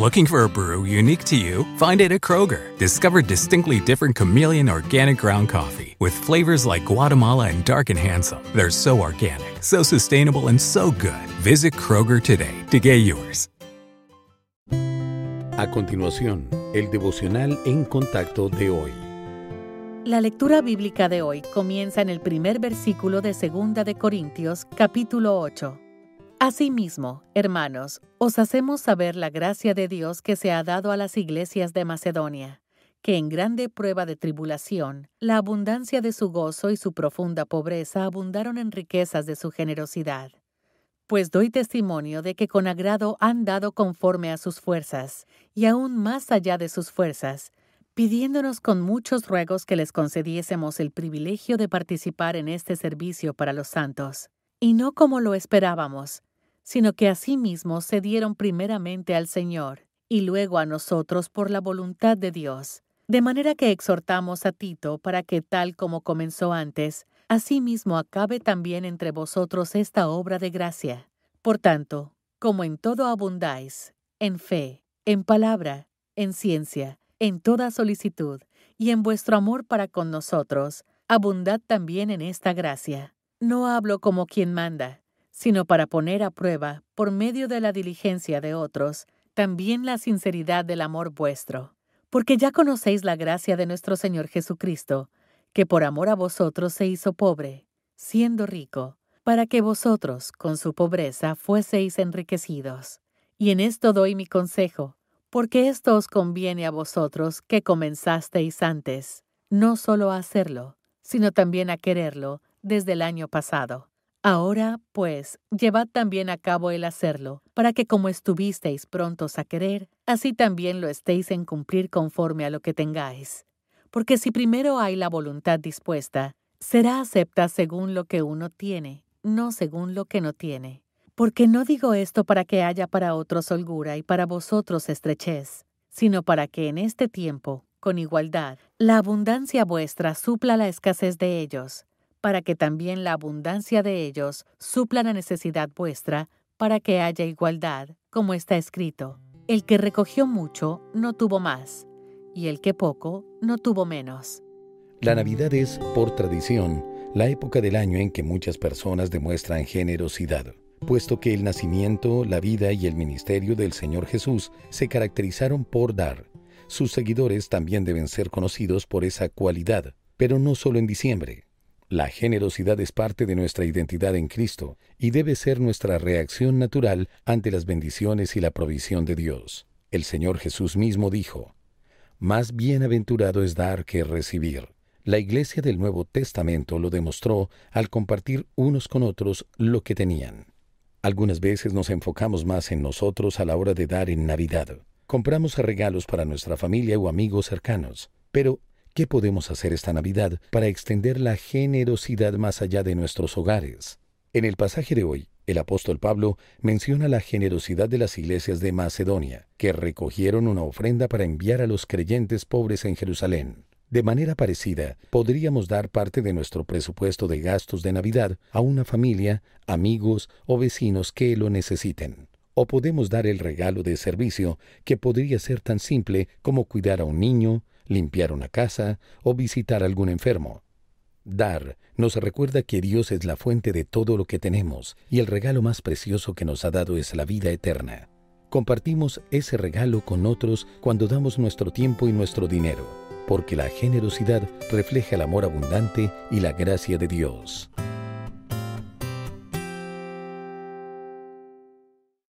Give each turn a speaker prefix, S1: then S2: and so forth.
S1: Looking for a brew unique to you? Find it at Kroger. Discover distinctly different chameleon organic ground coffee with flavors like Guatemala and Dark and Handsome. They're so organic, so sustainable, and so good. Visit Kroger today to get yours.
S2: A continuación, el devocional en contacto de hoy.
S3: La lectura bíblica de hoy comienza en el primer versículo de Segunda de Corintios, capítulo 8. Asimismo, hermanos, os hacemos saber la gracia de Dios que se ha dado a las iglesias de Macedonia, que en grande prueba de tribulación, la abundancia de su gozo y su profunda pobreza abundaron en riquezas de su generosidad. Pues doy testimonio de que con agrado han dado conforme a sus fuerzas, y aún más allá de sus fuerzas, pidiéndonos con muchos ruegos que les concediésemos el privilegio de participar en este servicio para los santos, y no como lo esperábamos, sino que asimismo se dieron primeramente al Señor y luego a nosotros por la voluntad de Dios. De manera que exhortamos a Tito para que tal como comenzó antes, asimismo acabe también entre vosotros esta obra de gracia. Por tanto, como en todo abundáis, en fe, en palabra, en ciencia, en toda solicitud, y en vuestro amor para con nosotros, abundad también en esta gracia. No hablo como quien manda, sino para poner a prueba, por medio de la diligencia de otros, también la sinceridad del amor vuestro. Porque ya conocéis la gracia de nuestro Señor Jesucristo, que por amor a vosotros se hizo pobre, siendo rico, para que vosotros, con su pobreza, fueseis enriquecidos. Y en esto doy mi consejo, porque esto os conviene a vosotros que comenzasteis antes, no solo a hacerlo, sino también a quererlo desde el año pasado. Ahora, pues, llevad también a cabo el hacerlo, para que como estuvisteis prontos a querer, así también lo estéis en cumplir conforme a lo que tengáis. Porque si primero hay la voluntad dispuesta, será acepta según lo que uno tiene, no según lo que no tiene. Porque no digo esto para que haya para otros holgura y para vosotros estrechez, sino para que en este tiempo, con igualdad, la abundancia vuestra supla la escasez de ellos para que también la abundancia de ellos supla la necesidad vuestra, para que haya igualdad, como está escrito. El que recogió mucho no tuvo más, y el que poco no tuvo menos.
S2: La Navidad es, por tradición, la época del año en que muchas personas demuestran generosidad, puesto que el nacimiento, la vida y el ministerio del Señor Jesús se caracterizaron por dar. Sus seguidores también deben ser conocidos por esa cualidad, pero no solo en diciembre. La generosidad es parte de nuestra identidad en Cristo y debe ser nuestra reacción natural ante las bendiciones y la provisión de Dios. El Señor Jesús mismo dijo, Más bienaventurado es dar que recibir. La Iglesia del Nuevo Testamento lo demostró al compartir unos con otros lo que tenían. Algunas veces nos enfocamos más en nosotros a la hora de dar en Navidad. Compramos regalos para nuestra familia o amigos cercanos, pero ¿Qué podemos hacer esta Navidad para extender la generosidad más allá de nuestros hogares? En el pasaje de hoy, el apóstol Pablo menciona la generosidad de las iglesias de Macedonia, que recogieron una ofrenda para enviar a los creyentes pobres en Jerusalén. De manera parecida, podríamos dar parte de nuestro presupuesto de gastos de Navidad a una familia, amigos o vecinos que lo necesiten. O podemos dar el regalo de servicio que podría ser tan simple como cuidar a un niño, limpiar una casa o visitar algún enfermo. Dar nos recuerda que Dios es la fuente de todo lo que tenemos y el regalo más precioso que nos ha dado es la vida eterna. Compartimos ese regalo con otros cuando damos nuestro tiempo y nuestro dinero, porque la generosidad refleja el amor abundante y la gracia de Dios.